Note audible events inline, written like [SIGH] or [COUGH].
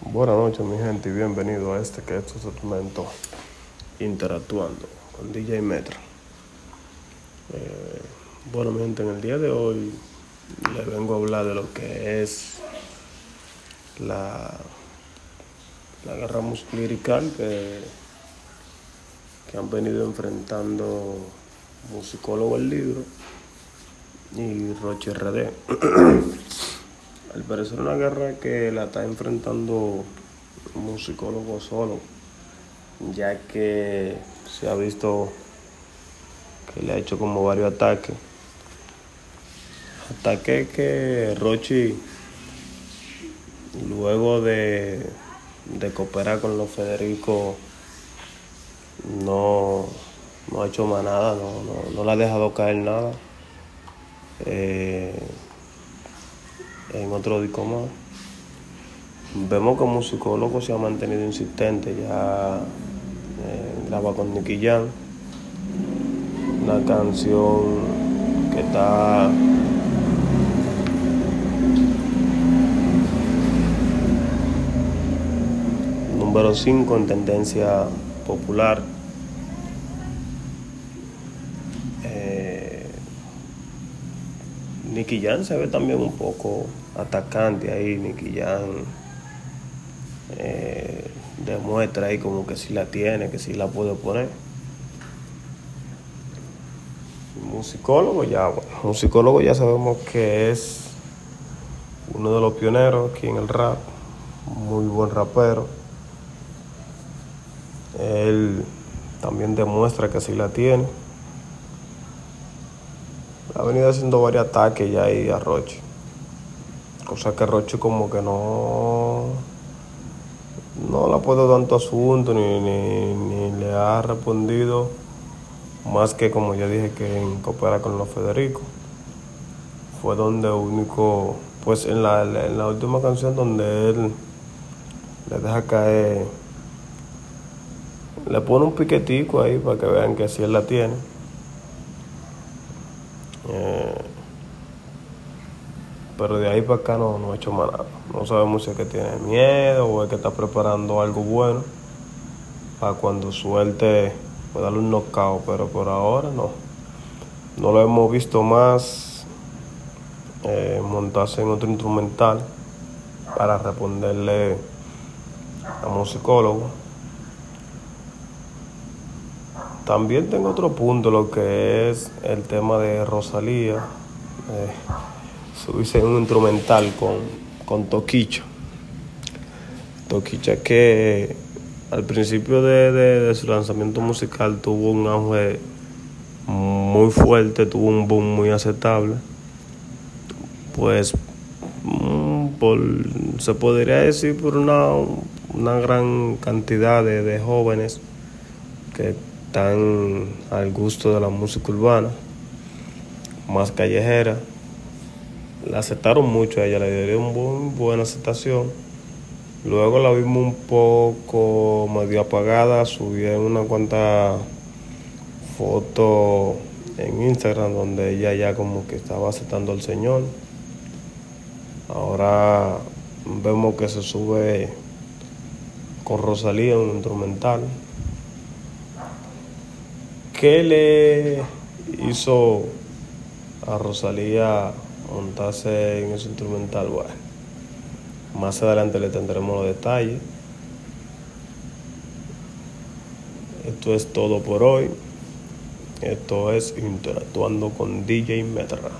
Buenas noches mi gente y bienvenido a este que es tu segmento interactuando con DJ Metro. Eh, bueno mi gente, en el día de hoy les vengo a hablar de lo que es la, la guerra musical que, que han venido enfrentando Musicólogo el libro y Roche RD. [CLEARS THROAT] Al parecer una guerra que la está enfrentando un musicólogo solo, ya que se ha visto que le ha hecho como varios ataques. Ataques que Rochi, luego de, de cooperar con los Federico, no, no ha hecho más nada, no, no, no le ha dejado caer nada. Eh, otro disco más. Vemos que musicólogo se ha mantenido insistente, ya eh, graba con Nicky Jam, una canción que está número 5 en tendencia popular. Eh, Nicky Jam se ve también un poco atacante ahí, Nicky Jam eh, demuestra ahí como que sí la tiene, que sí la puede poner. Musicólogo ya, bueno, musicólogo ya sabemos que es uno de los pioneros aquí en el rap, muy buen rapero. Él también demuestra que sí la tiene. Ha venido haciendo varios ataques ya ahí a Roche. Cosa que Roche como que no, no le ha puesto tanto asunto ni, ni, ni, le ha respondido más que como ya dije que en coopera con los Federico. Fue donde único, pues en la, en la última canción donde él le deja caer, le pone un piquetico ahí para que vean que sí él la tiene. Eh, pero de ahí para acá no, no ha hecho más nada. No sabemos si es que tiene miedo o es que está preparando algo bueno para cuando suelte pues darle un knockout, pero por ahora no. No lo hemos visto más eh, montarse en otro instrumental para responderle a musicólogo. También tengo otro punto, lo que es el tema de Rosalía. Eh, subirse un instrumental con, con Toquicha. Toquicha que al principio de, de, de, su lanzamiento musical tuvo un auge muy fuerte, tuvo un boom muy aceptable. Pues por, se podría decir por una, una gran cantidad de, de jóvenes que están al gusto de la música urbana, más callejera la aceptaron mucho a ella, le dieron muy buena aceptación. Luego la vimos un poco medio apagada, subí una cuanta fotos en Instagram donde ella ya como que estaba aceptando al Señor. Ahora vemos que se sube con Rosalía un instrumental. ¿Qué le hizo a Rosalía montarse en ese instrumental, bueno, más adelante le tendremos los detalles. Esto es todo por hoy. Esto es Interactuando con DJ Metra.